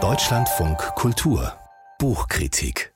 Deutschlandfunk Kultur Buchkritik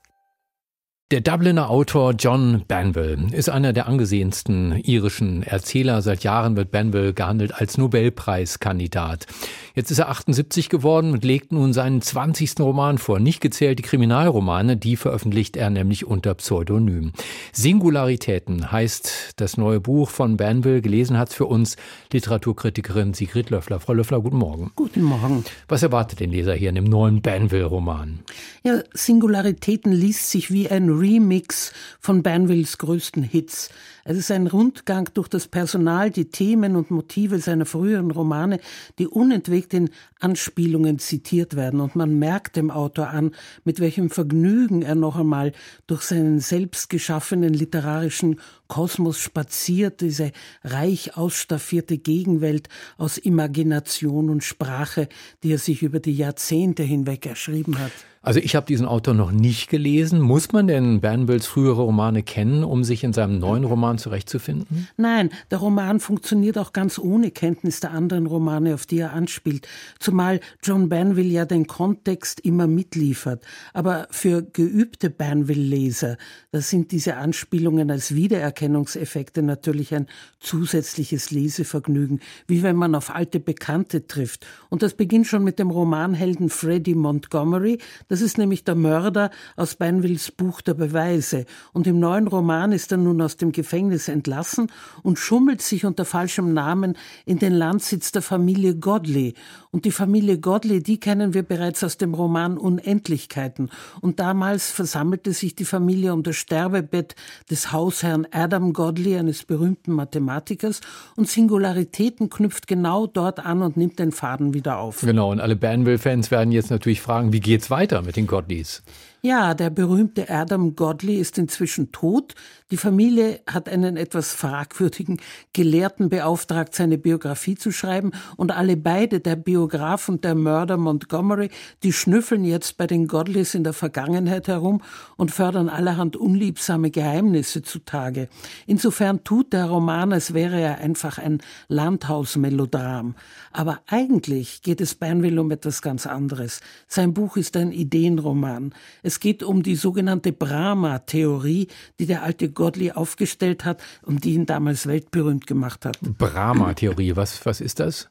der Dubliner Autor John Banville ist einer der angesehensten irischen Erzähler. Seit Jahren wird Banville gehandelt als Nobelpreiskandidat. Jetzt ist er 78 geworden und legt nun seinen 20. Roman vor. Nicht gezählt die Kriminalromane, die veröffentlicht er nämlich unter Pseudonym. Singularitäten heißt das neue Buch von Banville. Gelesen hat für uns Literaturkritikerin Sigrid Löffler. Frau Löffler, guten Morgen. Guten Morgen. Was erwartet den Leser hier in dem neuen Banville-Roman? Ja, Singularitäten liest sich wie ein Remix von Banvilles größten Hits. Es ist ein Rundgang durch das Personal, die Themen und Motive seiner früheren Romane, die unentwegt in Anspielungen zitiert werden. Und man merkt dem Autor an, mit welchem Vergnügen er noch einmal durch seinen selbst geschaffenen literarischen Kosmos spaziert, diese reich ausstaffierte Gegenwelt aus Imagination und Sprache, die er sich über die Jahrzehnte hinweg erschrieben hat. Also ich habe diesen Autor noch nicht gelesen. Muss man denn Bernbills frühere Romane kennen, um sich in seinem neuen Roman zurechtzufinden? Nein, der Roman funktioniert auch ganz ohne Kenntnis der anderen Romane, auf die er anspielt. Zumal John Banville ja den Kontext immer mitliefert. Aber für geübte Banville-Leser, da sind diese Anspielungen als Wiedererkennungseffekte natürlich ein zusätzliches Lesevergnügen, wie wenn man auf alte Bekannte trifft. Und das beginnt schon mit dem Romanhelden Freddie Montgomery, das ist nämlich der Mörder aus Beinvilles Buch der Beweise. Und im neuen Roman ist er nun aus dem Gefängnis entlassen und schummelt sich unter falschem Namen in den Landsitz der Familie Godley. Und die Familie Godley, die kennen wir bereits aus dem Roman Unendlichkeiten. Und damals versammelte sich die Familie um das Sterbebett des Hausherrn Adam Godley, eines berühmten Mathematikers. Und Singularitäten knüpft genau dort an und nimmt den Faden wieder auf. Genau, und alle Banville-Fans werden jetzt natürlich fragen, wie geht's weiter? Mit den Godleys. Ja, der berühmte Adam Godley ist inzwischen tot. Die Familie hat einen etwas fragwürdigen Gelehrten beauftragt, seine Biografie zu schreiben. Und alle beide, der Biograf und der Mörder Montgomery, die schnüffeln jetzt bei den Godleys in der Vergangenheit herum und fördern allerhand unliebsame Geheimnisse zutage. Insofern tut der Roman, als wäre er einfach ein Landhausmelodram. Aber eigentlich geht es Banville um etwas ganz anderes. Sein Buch ist ein Ideenroman. Es geht um die sogenannte Brahma-Theorie, die der alte Godley aufgestellt hat und die ihn damals weltberühmt gemacht hat. Brahma-Theorie, was, was ist das?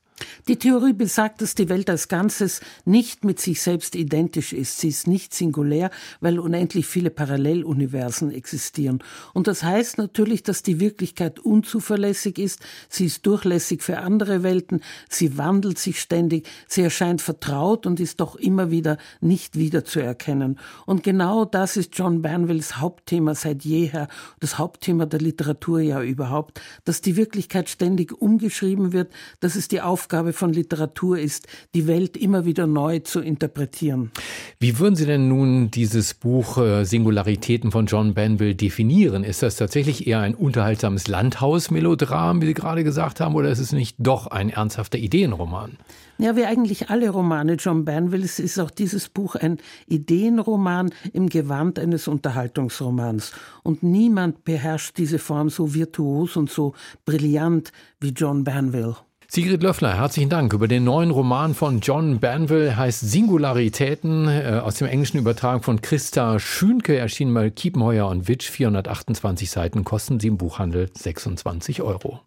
Die Theorie besagt, dass die Welt als Ganzes nicht mit sich selbst identisch ist. Sie ist nicht singulär, weil unendlich viele Paralleluniversen existieren. Und das heißt natürlich, dass die Wirklichkeit unzuverlässig ist. Sie ist durchlässig für andere Welten. Sie wandelt sich ständig. Sie erscheint vertraut und ist doch immer wieder nicht wiederzuerkennen. Und genau das ist John Banvilles Hauptthema seit jeher, das Hauptthema der Literatur ja überhaupt, dass die Wirklichkeit ständig umgeschrieben wird, dass es die Aufgabe Aufgabe von Literatur ist, die Welt immer wieder neu zu interpretieren. Wie würden Sie denn nun dieses Buch äh, Singularitäten von John Banville definieren? Ist das tatsächlich eher ein unterhaltsames Landhausmelodram, wie Sie gerade gesagt haben, oder ist es nicht doch ein ernsthafter Ideenroman? Ja, wie eigentlich alle Romane John Banvilles ist auch dieses Buch ein Ideenroman im Gewand eines Unterhaltungsromans. Und niemand beherrscht diese Form so virtuos und so brillant wie John Banville. Sigrid Löffler, herzlichen Dank. Über den neuen Roman von John Banville heißt Singularitäten, äh, aus dem Englischen übertragen von Christa Schünke, erschienen bei Kiepenheuer und Witsch, 428 Seiten, kosten sie im Buchhandel 26 Euro.